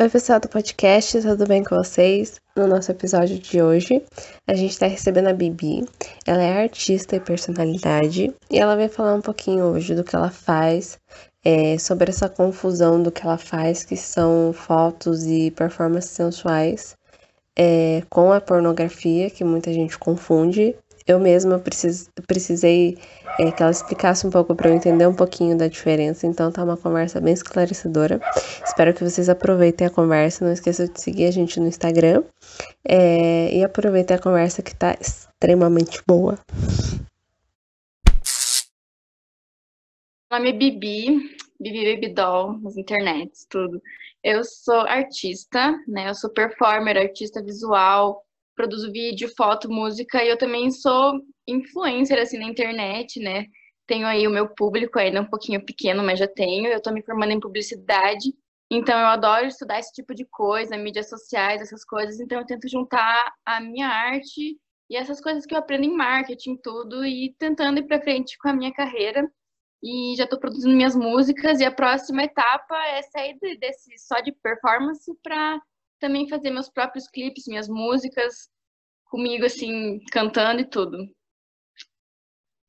Oi, pessoal do podcast, tudo bem com vocês? No nosso episódio de hoje, a gente está recebendo a Bibi. Ela é artista e personalidade e ela vai falar um pouquinho hoje do que ela faz, é, sobre essa confusão do que ela faz, que são fotos e performances sensuais, é, com a pornografia, que muita gente confunde. Eu mesma precis, precisei é, que ela explicasse um pouco para eu entender um pouquinho da diferença. Então tá uma conversa bem esclarecedora. Espero que vocês aproveitem a conversa. Não esqueçam de seguir a gente no Instagram. É, e aproveitem a conversa que tá extremamente boa. Meu nome é Bibi, Bibi Baby Doll, nas internets, tudo. Eu sou artista, né? Eu sou performer, artista visual, produzo vídeo, foto, música e eu também sou influencer assim na internet, né? Tenho aí o meu público ainda um pouquinho pequeno, mas já tenho. Eu tô me formando em publicidade, então eu adoro estudar esse tipo de coisa, mídias sociais, essas coisas. Então eu tento juntar a minha arte e essas coisas que eu aprendo em marketing, tudo, e tentando ir para frente com a minha carreira. E já estou produzindo minhas músicas e a próxima etapa é sair desse só de performance para também fazer meus próprios clipes, minhas músicas, comigo, assim, cantando e tudo.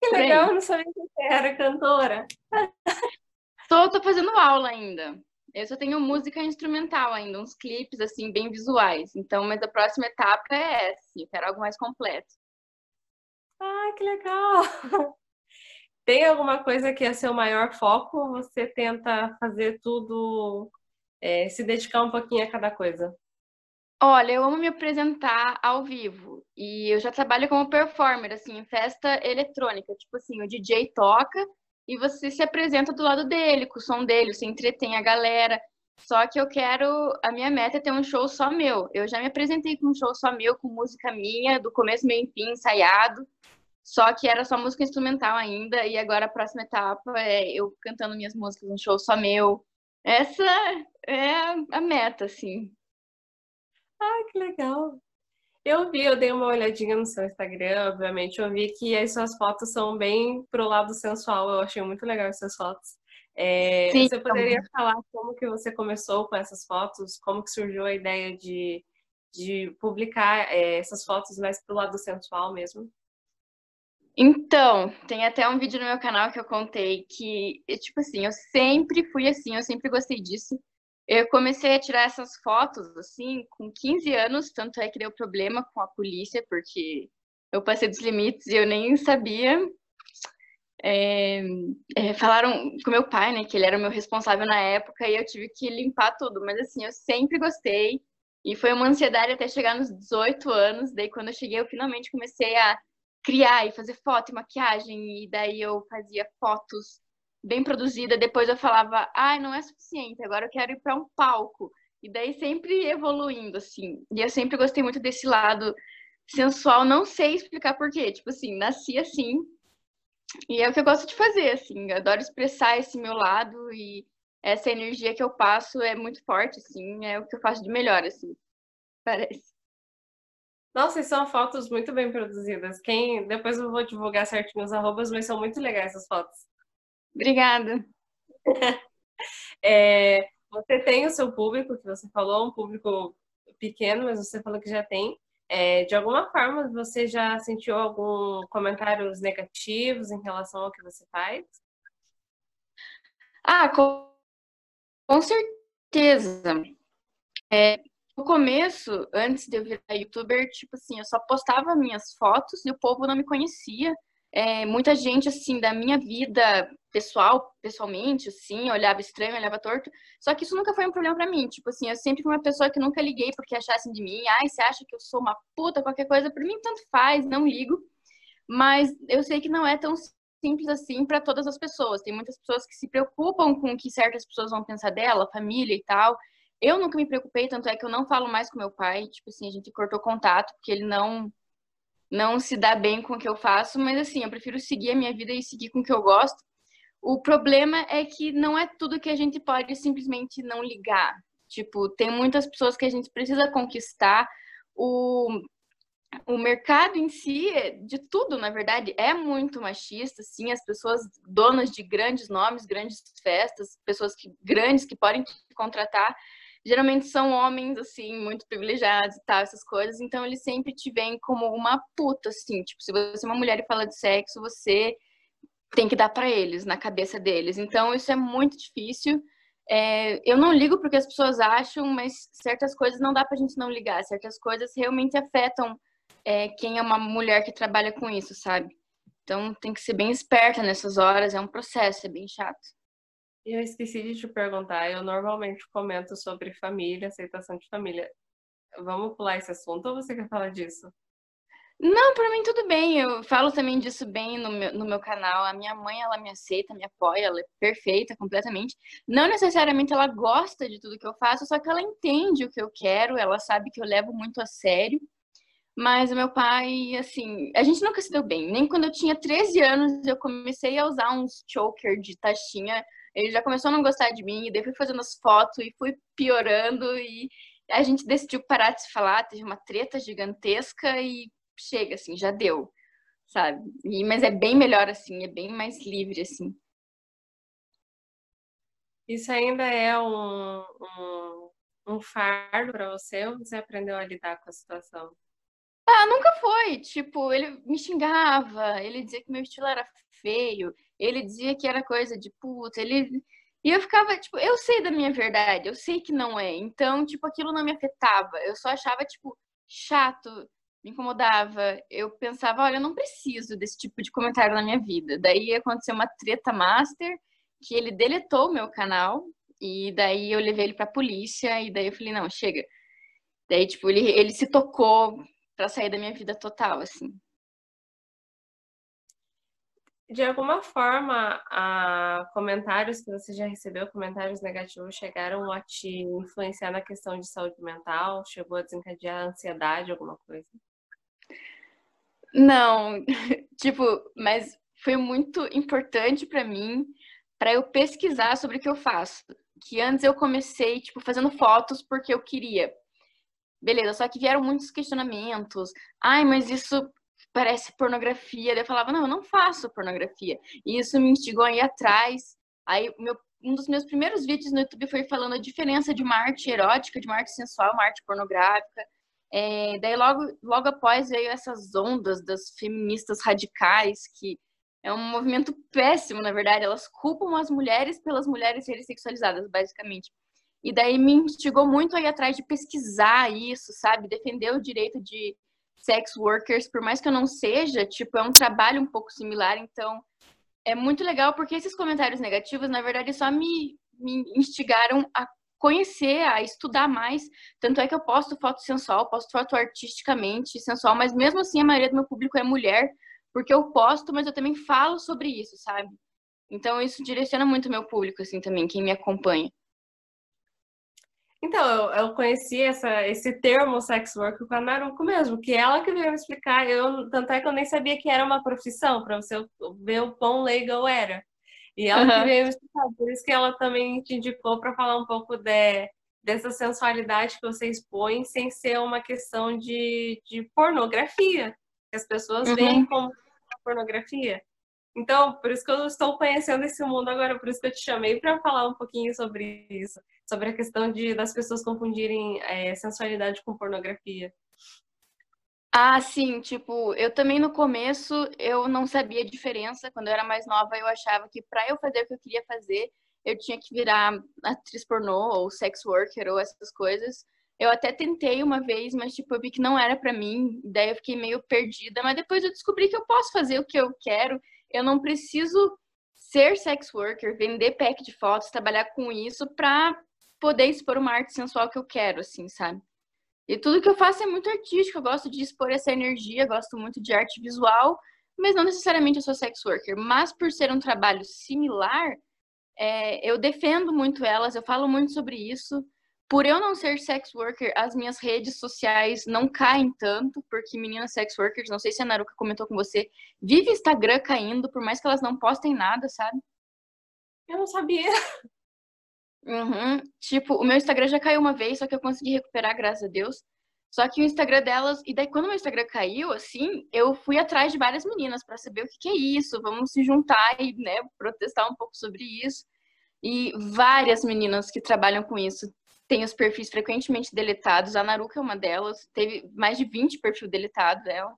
Que legal, não sabia que você era cantora. tô, tô fazendo aula ainda. Eu só tenho música instrumental ainda, uns clipes, assim, bem visuais. Então, mas a próxima etapa é essa, eu quero algo mais completo. Ah, que legal! Tem alguma coisa que é seu maior foco? Você tenta fazer tudo, é, se dedicar um pouquinho a cada coisa? Olha, eu amo me apresentar ao vivo e eu já trabalho como performer, assim, em festa eletrônica. Tipo assim, o DJ toca e você se apresenta do lado dele, com o som dele, você entretém a galera. Só que eu quero, a minha meta é ter um show só meu. Eu já me apresentei com um show só meu, com música minha, do começo, meio e fim, ensaiado. Só que era só música instrumental ainda, e agora a próxima etapa é eu cantando minhas músicas, um show só meu. Essa é a meta, assim. Ah, que legal. Eu vi, eu dei uma olhadinha no seu Instagram, obviamente, eu vi que as suas fotos são bem pro lado sensual, eu achei muito legal as suas fotos. É, Sim, você poderia então... falar como que você começou com essas fotos, como que surgiu a ideia de, de publicar é, essas fotos mais pro lado sensual mesmo? Então, tem até um vídeo no meu canal que eu contei que, tipo assim, eu sempre fui assim, eu sempre gostei disso. Eu comecei a tirar essas fotos, assim, com 15 anos, tanto é que deu problema com a polícia, porque eu passei dos limites e eu nem sabia. É, é, falaram com meu pai, né, que ele era o meu responsável na época, e eu tive que limpar tudo, mas assim, eu sempre gostei, e foi uma ansiedade até chegar nos 18 anos, daí quando eu cheguei, eu finalmente comecei a criar e fazer foto e maquiagem, e daí eu fazia fotos bem produzida, depois eu falava, ai, ah, não é suficiente, agora eu quero ir para um palco. E daí sempre evoluindo, assim. E eu sempre gostei muito desse lado sensual, não sei explicar porquê. Tipo assim, nasci assim. E é o que eu gosto de fazer, assim. Eu adoro expressar esse meu lado e essa energia que eu passo é muito forte, assim. É o que eu faço de melhor, assim. Parece. Nossa, e são fotos muito bem produzidas. Quem depois eu vou divulgar certinho os arrobas, mas são muito legais essas fotos. Obrigada. é, você tem o seu público, que você falou, um público pequeno, mas você falou que já tem. É, de alguma forma, você já sentiu algum comentários negativos em relação ao que você faz? Ah, com, com certeza. É, no começo, antes de eu virar youtuber, tipo assim, eu só postava minhas fotos e o povo não me conhecia é, muita gente, assim, da minha vida pessoal, pessoalmente, assim, olhava estranho, olhava torto. Só que isso nunca foi um problema para mim. Tipo assim, eu sempre fui uma pessoa que nunca liguei porque achassem de mim. Ai, você acha que eu sou uma puta, qualquer coisa. Pra mim, tanto faz, não ligo. Mas eu sei que não é tão simples assim para todas as pessoas. Tem muitas pessoas que se preocupam com o que certas pessoas vão pensar dela, família e tal. Eu nunca me preocupei, tanto é que eu não falo mais com meu pai. Tipo assim, a gente cortou contato porque ele não não se dá bem com o que eu faço, mas assim, eu prefiro seguir a minha vida e seguir com o que eu gosto. O problema é que não é tudo que a gente pode simplesmente não ligar. Tipo, tem muitas pessoas que a gente precisa conquistar. O, o mercado em si, de tudo, na verdade, é muito machista, sim. As pessoas donas de grandes nomes, grandes festas, pessoas que, grandes que podem te contratar, geralmente são homens, assim, muito privilegiados e tal, essas coisas, então eles sempre te veem como uma puta, assim, tipo, se você é uma mulher e fala de sexo, você tem que dar para eles, na cabeça deles. Então, isso é muito difícil. É, eu não ligo porque as pessoas acham, mas certas coisas não dá pra gente não ligar, certas coisas realmente afetam é, quem é uma mulher que trabalha com isso, sabe? Então, tem que ser bem esperta nessas horas, é um processo, é bem chato. Eu esqueci de te perguntar, eu normalmente comento sobre família, aceitação de família. Vamos pular esse assunto ou você quer falar disso? Não, para mim tudo bem. Eu falo também disso bem no meu, no meu canal. A minha mãe, ela me aceita, me apoia, ela é perfeita completamente. Não necessariamente ela gosta de tudo que eu faço, só que ela entende o que eu quero, ela sabe que eu levo muito a sério. Mas o meu pai, assim, a gente nunca se deu bem. Nem quando eu tinha 13 anos eu comecei a usar uns choker de taxinha ele já começou a não gostar de mim, e daí fui fazendo as fotos e fui piorando e a gente decidiu parar de se falar, teve uma treta gigantesca e chega assim, já deu, sabe? E, mas é bem melhor assim, é bem mais livre assim. Isso ainda é um, um, um fardo para você ou você aprendeu a lidar com a situação? Ah, nunca foi. Tipo, ele me xingava, ele dizia que meu estilo era feio, ele dizia que era coisa de puta, ele. E eu ficava, tipo, eu sei da minha verdade, eu sei que não é. Então, tipo, aquilo não me afetava. Eu só achava, tipo, chato, me incomodava. Eu pensava, olha, eu não preciso desse tipo de comentário na minha vida. Daí aconteceu uma treta master, que ele deletou o meu canal, e daí eu levei ele pra polícia, e daí eu falei, não, chega. Daí, tipo, ele, ele se tocou pra sair da minha vida total, assim de alguma forma, a comentários que você já recebeu, comentários negativos, chegaram a te influenciar na questão de saúde mental? Chegou a desencadear ansiedade, alguma coisa? Não, tipo, mas foi muito importante para mim para eu pesquisar sobre o que eu faço. Que antes eu comecei, tipo, fazendo fotos porque eu queria. Beleza, só que vieram muitos questionamentos. Ai, mas isso parece pornografia. Daí eu falava, não, eu não faço pornografia. E isso me instigou a ir atrás. Aí, meu, um dos meus primeiros vídeos no YouTube foi falando a diferença de uma arte erótica, de uma arte sensual, uma arte pornográfica. É, daí, logo, logo após, veio essas ondas das feministas radicais, que é um movimento péssimo, na verdade. Elas culpam as mulheres pelas mulheres serem sexualizadas, basicamente. E daí me instigou muito a ir atrás de pesquisar isso, sabe? Defender o direito de sex workers, por mais que eu não seja, tipo, é um trabalho um pouco similar, então é muito legal porque esses comentários negativos, na verdade, só me, me instigaram a conhecer, a estudar mais. Tanto é que eu posto foto sensual, posto foto artisticamente sensual, mas mesmo assim a maioria do meu público é mulher, porque eu posto, mas eu também falo sobre isso, sabe? Então isso direciona muito o meu público, assim, também, quem me acompanha. Então, eu, eu conheci essa, esse termo sex work com a Naruko mesmo, que ela que veio me explicar. Eu, tanto é que eu nem sabia que era uma profissão, para você ver o quão legal era. E ela uhum. que veio me explicar, por isso que ela também te indicou para falar um pouco de, dessa sensualidade que você expõe, sem ser uma questão de, de pornografia. Que as pessoas uhum. veem como pornografia. Então, por isso que eu estou conhecendo esse mundo agora, por isso que eu te chamei para falar um pouquinho sobre isso, sobre a questão de das pessoas confundirem é, sensualidade com pornografia. Ah, sim, tipo, eu também no começo eu não sabia a diferença. Quando eu era mais nova, eu achava que para eu fazer o que eu queria fazer, eu tinha que virar atriz pornô ou sex worker ou essas coisas. Eu até tentei uma vez, mas tipo, eu vi que não era para mim, daí eu fiquei meio perdida, mas depois eu descobri que eu posso fazer o que eu quero eu não preciso ser sex worker, vender pack de fotos, trabalhar com isso para poder expor uma arte sensual que eu quero, assim, sabe? E tudo que eu faço é muito artístico, eu gosto de expor essa energia, gosto muito de arte visual, mas não necessariamente eu sou sex worker. Mas por ser um trabalho similar, é, eu defendo muito elas, eu falo muito sobre isso por eu não ser sex worker, as minhas redes sociais não caem tanto, porque meninas sex workers, não sei se a Naruka comentou com você, vive Instagram caindo, por mais que elas não postem nada, sabe? Eu não sabia. Uhum. Tipo, o meu Instagram já caiu uma vez, só que eu consegui recuperar, graças a Deus. Só que o Instagram delas, e daí quando o meu Instagram caiu, assim, eu fui atrás de várias meninas para saber o que, que é isso, vamos se juntar e, né, protestar um pouco sobre isso. E várias meninas que trabalham com isso tem os perfis frequentemente deletados. A Naruka é uma delas, teve mais de 20 perfis deletados dela.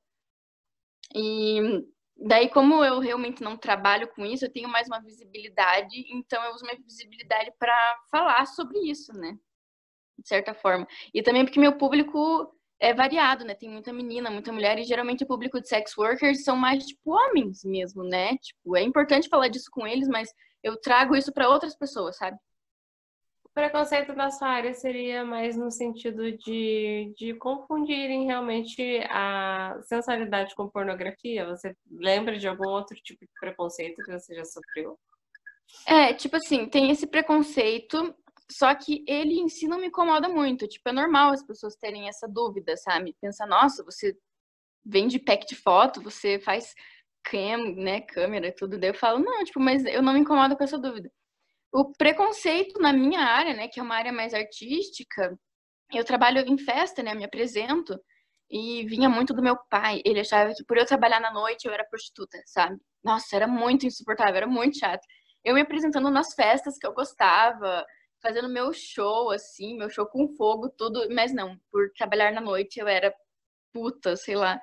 E daí, como eu realmente não trabalho com isso, eu tenho mais uma visibilidade, então eu uso minha visibilidade para falar sobre isso, né? De certa forma. E também porque meu público é variado, né? Tem muita menina, muita mulher, e geralmente o público de sex workers são mais, tipo, homens mesmo, né? Tipo, é importante falar disso com eles, mas eu trago isso para outras pessoas, sabe? Preconceito da sua área seria mais no sentido de, de confundirem realmente a sensualidade com pornografia? Você lembra de algum outro tipo de preconceito que você já sofreu? É, tipo assim, tem esse preconceito, só que ele em si não me incomoda muito. Tipo, é normal as pessoas terem essa dúvida, sabe? Pensa, nossa, você vende pack de foto, você faz cam, né, câmera, tudo. Daí eu falo, não, tipo, mas eu não me incomodo com essa dúvida. O preconceito na minha área, né, que é uma área mais artística, eu trabalho em festa, né, me apresento, e vinha muito do meu pai. Ele achava que por eu trabalhar na noite eu era prostituta, sabe? Nossa, era muito insuportável, era muito chato. Eu me apresentando nas festas que eu gostava, fazendo meu show, assim, meu show com fogo, tudo, mas não, por trabalhar na noite eu era puta, sei lá.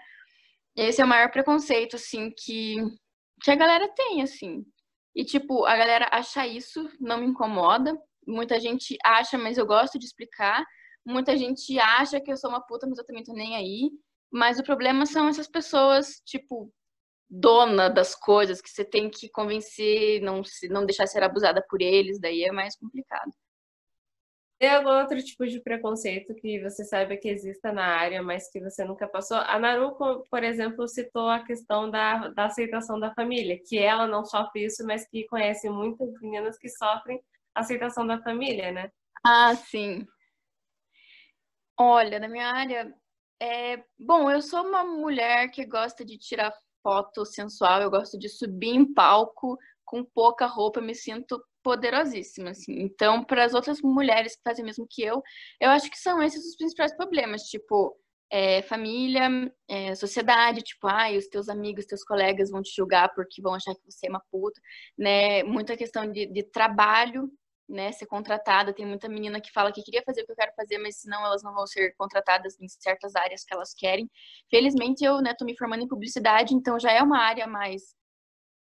Esse é o maior preconceito, assim, que, que a galera tem, assim. E, tipo, a galera acha isso, não me incomoda. Muita gente acha, mas eu gosto de explicar. Muita gente acha que eu sou uma puta, mas eu também tô nem aí. Mas o problema são essas pessoas, tipo, dona das coisas, que você tem que convencer, não, não deixar ser abusada por eles, daí é mais complicado. Tem algum outro tipo de preconceito que você sabe que exista na área, mas que você nunca passou? A Naruko, por exemplo, citou a questão da, da aceitação da família, que ela não sofre isso, mas que conhece muitas meninas que sofrem aceitação da família, né? Ah, sim. Olha, na minha área, é... bom, eu sou uma mulher que gosta de tirar foto sensual, eu gosto de subir em palco com pouca roupa, me sinto poderosíssima, assim. Então, para as outras mulheres que fazem o mesmo que eu, eu acho que são esses os principais problemas, tipo, é, família, é, sociedade, tipo, ai, os teus amigos, teus colegas vão te julgar porque vão achar que você é uma puta, né? Muita questão de, de trabalho, né? Ser contratada. Tem muita menina que fala que queria fazer o que eu quero fazer, mas senão elas não vão ser contratadas em certas áreas que elas querem. Felizmente, eu, né, tô me formando em publicidade, então já é uma área mais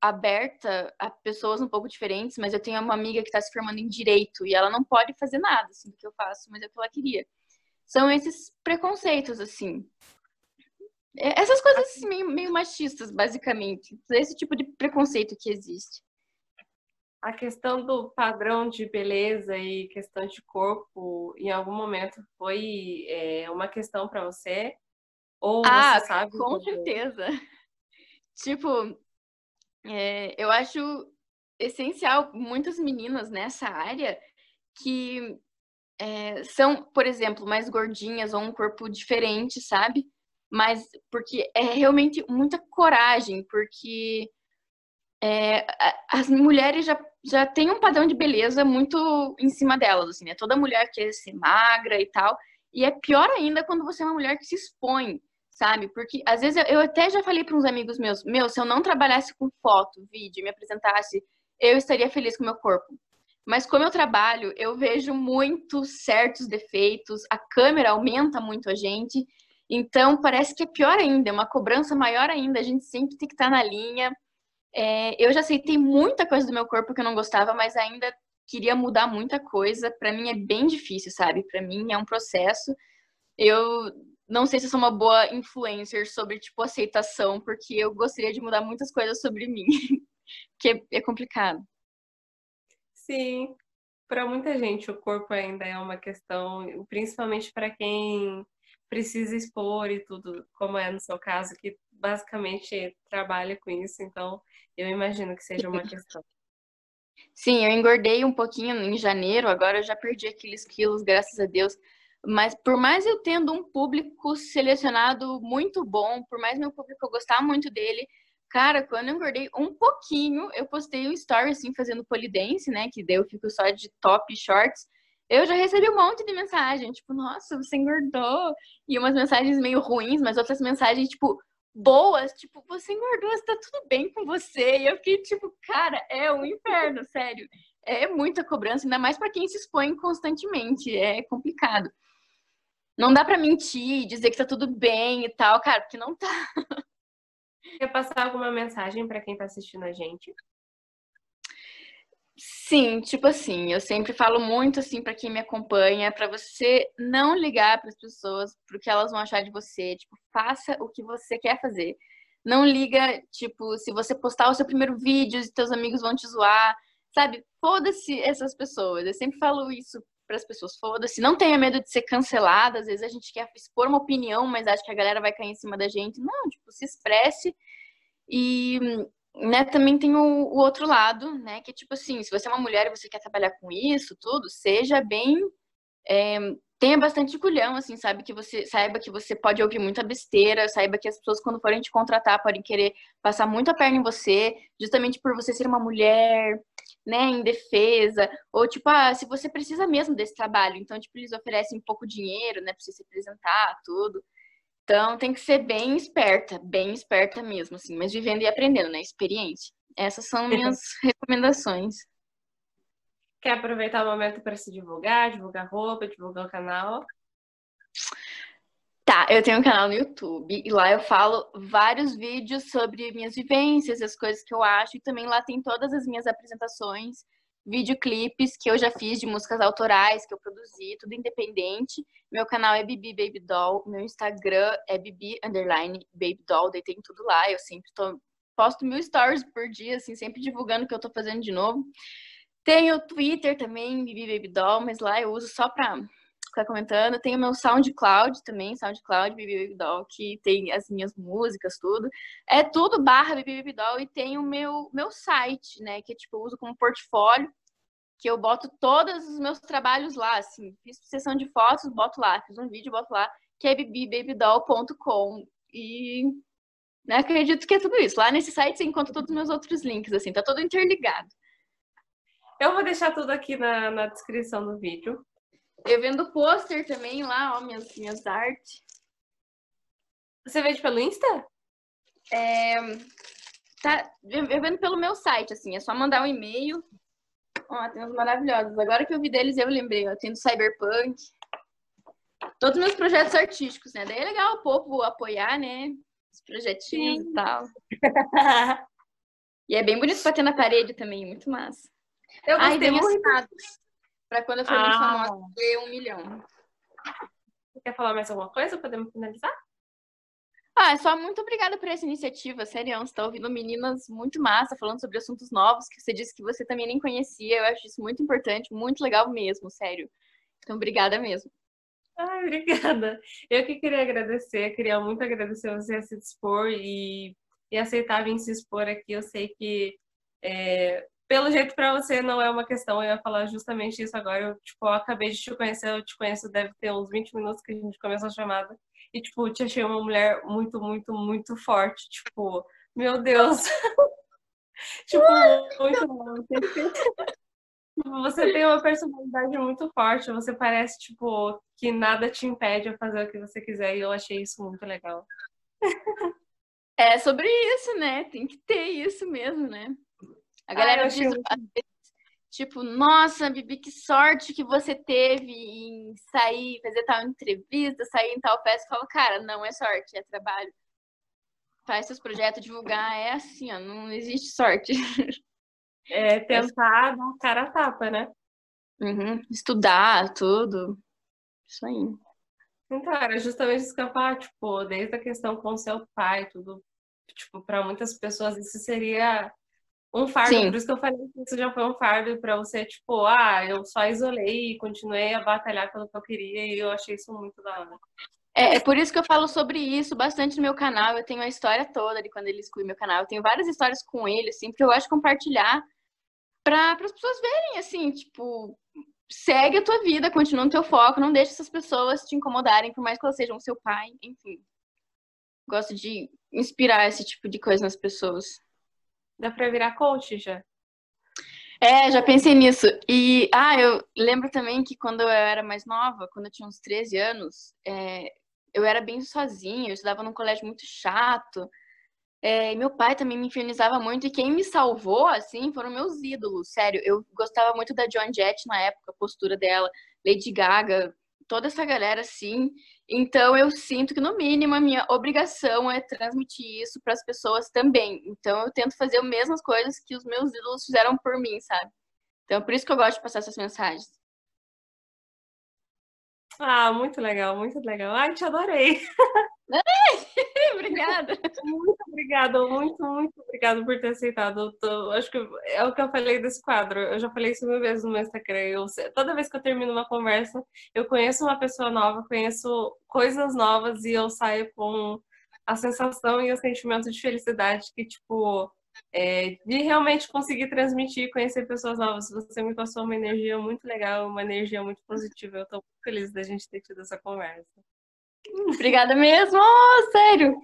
aberta a pessoas um pouco diferentes, mas eu tenho uma amiga que está se formando em direito e ela não pode fazer nada assim do que eu faço, mas é o que ela queria. São esses preconceitos assim. É, essas coisas assim, meio, meio machistas, basicamente. Esse tipo de preconceito que existe. A questão do padrão de beleza e questão de corpo, em algum momento foi é, uma questão para você? Ou ah, você sabe? Com certeza. Tipo, é, eu acho essencial muitas meninas nessa área que é, são, por exemplo, mais gordinhas ou um corpo diferente, sabe? Mas porque é realmente muita coragem, porque é, as mulheres já, já têm um padrão de beleza muito em cima delas, assim, né? Toda mulher quer ser magra e tal. E é pior ainda quando você é uma mulher que se expõe sabe? Porque às vezes eu, eu até já falei para uns amigos meus, meu, se eu não trabalhasse com foto, vídeo, me apresentasse, eu estaria feliz com meu corpo. Mas como eu trabalho, eu vejo muitos certos defeitos, a câmera aumenta muito a gente, então parece que é pior ainda, é uma cobrança maior ainda, a gente sempre tem que estar na linha. É, eu já aceitei muita coisa do meu corpo que eu não gostava, mas ainda queria mudar muita coisa. Para mim é bem difícil, sabe? Para mim é um processo. Eu não sei se eu sou uma boa influencer sobre, tipo, aceitação, porque eu gostaria de mudar muitas coisas sobre mim, que é complicado. Sim, para muita gente o corpo ainda é uma questão, principalmente para quem precisa expor e tudo, como é no seu caso, que basicamente trabalha com isso, então eu imagino que seja uma questão. Sim, eu engordei um pouquinho em janeiro, agora eu já perdi aqueles quilos, graças a Deus. Mas por mais eu tendo um público selecionado muito bom, por mais meu público gostar muito dele, cara, quando eu engordei um pouquinho, eu postei um story assim fazendo polidense, né, que daí eu fico só de top shorts. Eu já recebi um monte de mensagem, tipo, nossa, você engordou. E umas mensagens meio ruins, mas outras mensagens, tipo, boas, tipo, você engordou, está tudo bem com você. E eu fiquei, tipo, cara, é um inferno, sério é muita cobrança, ainda mais para quem se expõe constantemente, é complicado. Não dá para mentir, dizer que tá tudo bem e tal, cara, porque não tá. Quer passar alguma mensagem para quem tá assistindo a gente? Sim, tipo assim, eu sempre falo muito assim para quem me acompanha, para você não ligar para as pessoas pro que elas vão achar de você, tipo, faça o que você quer fazer. Não liga, tipo, se você postar o seu primeiro vídeo e teus amigos vão te zoar, sabe? Foda-se essas pessoas. Eu sempre falo isso para as pessoas, foda-se, não tenha medo de ser cancelada. Às vezes a gente quer expor uma opinião, mas acha que a galera vai cair em cima da gente. Não, tipo, se expresse e né, também tem o, o, outro lado, né, que é tipo assim, se você é uma mulher e você quer trabalhar com isso, tudo, seja bem, é, tenha bastante culhão, assim, sabe, que você, saiba que você pode ouvir muita besteira, saiba que as pessoas quando forem te contratar podem querer passar muito a perna em você, justamente por você ser uma mulher, né, em defesa, ou tipo, ah, se você precisa mesmo desse trabalho, então, tipo, eles oferecem pouco dinheiro, né, pra você se apresentar, tudo, então tem que ser bem esperta, bem esperta mesmo, assim, mas vivendo e aprendendo, né? Experiência. Essas são minhas recomendações. Quer aproveitar o momento para se divulgar, divulgar roupa, divulgar o canal? Tá, eu tenho um canal no YouTube e lá eu falo vários vídeos sobre minhas vivências, as coisas que eu acho, e também lá tem todas as minhas apresentações videoclipes que eu já fiz de músicas autorais que eu produzi, tudo independente. Meu canal é Bibi Baby Doll, meu Instagram é Bibi underline Baby Doll, daí tem tudo lá. Eu sempre tô, posto mil stories por dia, assim, sempre divulgando o que eu tô fazendo de novo. Tenho Twitter também, Bibi Baby Doll, mas lá eu uso só pra ficar comentando. Tenho meu SoundCloud também, SoundCloud Bibi Baby Doll, que tem as minhas músicas, tudo. É tudo barra Bibi Baby Doll e tem o meu, meu site, né, que tipo, eu uso como portfólio, que eu boto todos os meus trabalhos lá, assim. Fiz sessão de fotos, boto lá. Fiz um vídeo, boto lá, que é bibibabydoll.com. E né, acredito que é tudo isso. Lá nesse site você encontra todos os meus outros links, assim, tá todo interligado. Eu vou deixar tudo aqui na, na descrição do vídeo. Eu vendo pôster também lá, ó, minhas, minhas artes. Você vende pelo Insta? É, tá, eu vendo pelo meu site, assim, é só mandar um e-mail. Ó, tem uns maravilhosos. Agora que eu vi deles, eu lembrei, ó, tem do Cyberpunk. Todos os meus projetos artísticos, né? Daí é legal o povo apoiar, né? Os projetinhos Sim. e tal. e é bem bonito pra ter na parede também, muito massa. Eu gostei Ai, muito. Pra quando eu for ah. muito famosa, ter um milhão. Você quer falar mais alguma coisa? Podemos finalizar? Ah, é só muito obrigada por essa iniciativa, sério. Você tá ouvindo meninas muito massa, falando sobre assuntos novos que você disse que você também nem conhecia. Eu acho isso muito importante, muito legal mesmo, sério. Então, obrigada mesmo. Ai, obrigada. Eu que queria agradecer, queria muito agradecer você a se dispor e, e aceitar vir se expor aqui. Eu sei que é, pelo jeito para você não é uma questão, eu ia falar justamente isso agora. Eu, tipo, eu acabei de te conhecer, eu te conheço, deve ter uns 20 minutos que a gente começou a chamada. E, tipo, te achei uma mulher muito, muito, muito forte. Tipo, meu Deus. tipo, muito bom. Você tem uma personalidade muito forte, você parece, tipo, que nada te impede de fazer o que você quiser, e eu achei isso muito legal. É sobre isso, né? Tem que ter isso mesmo, né? A galera ah, diz, tipo, nossa, Bibi, que sorte que você teve em sair, fazer tal entrevista, sair em tal festa. Eu falo, cara, não é sorte, é trabalho. Faz seus projetos, divulgar, é assim, ó, não existe sorte. É tentar dar cara a tapa, né? Uhum. Estudar, tudo. Isso aí. Então, era justamente isso que eu falo, tipo, desde a questão com seu pai, tudo. Tipo, para muitas pessoas isso seria um fardo, Sim. por isso que eu falei que isso já foi um fardo para você, tipo, ah, eu só isolei e continuei a batalhar pelo que eu queria e eu achei isso muito da hora. É, é por isso que eu falo sobre isso bastante no meu canal. Eu tenho a história toda de quando ele exclui meu canal. Eu tenho várias histórias com ele, assim, porque eu gosto de compartilhar para as pessoas verem, assim, tipo, segue a tua vida, continua no teu foco, não deixe essas pessoas te incomodarem, por mais que elas sejam seu pai, enfim. Gosto de inspirar esse tipo de coisa nas pessoas. Dá pra virar coach já. É, já pensei nisso. E, ah, eu lembro também que quando eu era mais nova, quando eu tinha uns 13 anos, é, eu era bem sozinha, eu estudava num colégio muito chato. É, meu pai também me infernizava muito, e quem me salvou, assim, foram meus ídolos, sério. Eu gostava muito da Joan Jett na época, a postura dela, Lady Gaga, toda essa galera, assim. Então, eu sinto que, no mínimo, a minha obrigação é transmitir isso para as pessoas também. Então, eu tento fazer as mesmas coisas que os meus ídolos fizeram por mim, sabe? Então, por isso que eu gosto de passar essas mensagens. Ah, muito legal, muito legal. Ai, te adorei. obrigada. Muito obrigada, muito, muito obrigada por ter aceitado. Tô, acho que é o que eu falei desse quadro. Eu já falei isso mil vezes no meu Instagram. Eu, toda vez que eu termino uma conversa, eu conheço uma pessoa nova, conheço coisas novas e eu saio com a sensação e o sentimento de felicidade que, tipo, é, de realmente conseguir transmitir, conhecer pessoas novas. Você me passou uma energia muito legal, uma energia muito positiva. Eu estou muito feliz da gente ter tido essa conversa. Obrigada mesmo, oh, sério.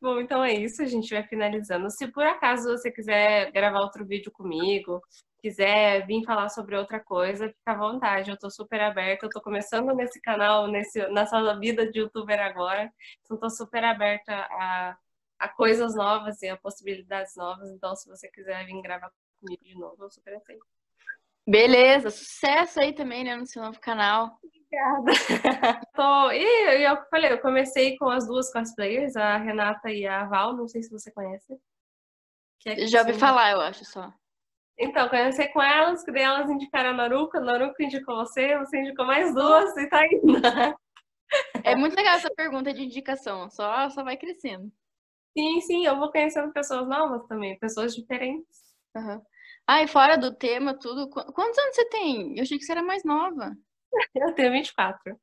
Bom, então é isso, a gente vai finalizando. Se por acaso você quiser gravar outro vídeo comigo, quiser vir falar sobre outra coisa, fica à vontade. Eu estou super aberta. Eu estou começando nesse canal, nesse, nessa vida de youtuber agora. Então, estou super aberta a a coisas novas e a possibilidades novas. Então, se você quiser vir gravar comigo de novo, eu super aceito. Beleza, sucesso aí também, né, no seu novo canal. Obrigada. Tô... E eu falei, eu comecei com as duas cosplayers, a Renata e a Val, não sei se você conhece. É Já ouvi falar, eu acho só. Então, comecei com elas, que daí elas indicaram a Naruka, a Naruka indicou você, você indicou mais duas e tá indo. É muito legal essa pergunta de indicação, só, só vai crescendo. Sim, sim, eu vou conhecendo pessoas novas também, pessoas diferentes. Uhum. Ah, e fora do tema, tudo. Quantos anos você tem? Eu achei que você era mais nova. Eu tenho 24.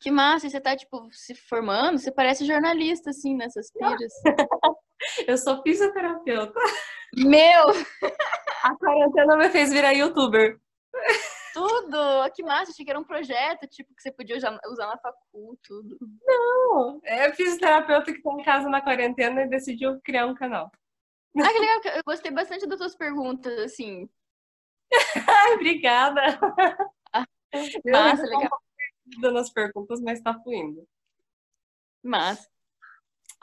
Que massa, e você tá, tipo, se formando? Você parece jornalista, assim, nessas piras. eu sou fisioterapeuta. Meu! A quarentena me fez virar youtuber. Tudo! Que massa, achei que era um projeto, tipo, que você podia usar, usar na facul, tudo. Não, é fisioterapeuta que tá em casa na quarentena e decidiu criar um canal. Ah, que legal, eu gostei bastante das suas perguntas, assim. Obrigada! Ah, massa, legal. Dando as perguntas, mas tá fluindo. Massa.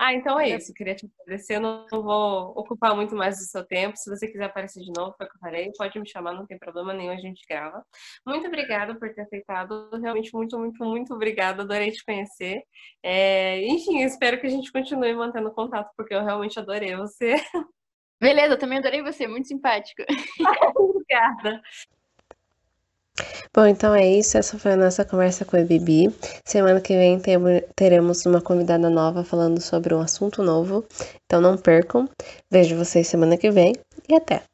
Ah, então é isso. Queria te agradecer. Eu não vou ocupar muito mais do seu tempo. Se você quiser aparecer de novo, foi o que eu falei. Pode me chamar, não tem problema nenhum, a gente grava. Muito obrigada por ter aceitado. Realmente, muito, muito, muito obrigada. Adorei te conhecer. É... Enfim, espero que a gente continue mantendo contato, porque eu realmente adorei você. Beleza, eu também adorei você, muito simpático. obrigada. Bom, então é isso. Essa foi a nossa conversa com a Bibi. Semana que vem teremos uma convidada nova falando sobre um assunto novo. Então não percam. Vejo vocês semana que vem e até!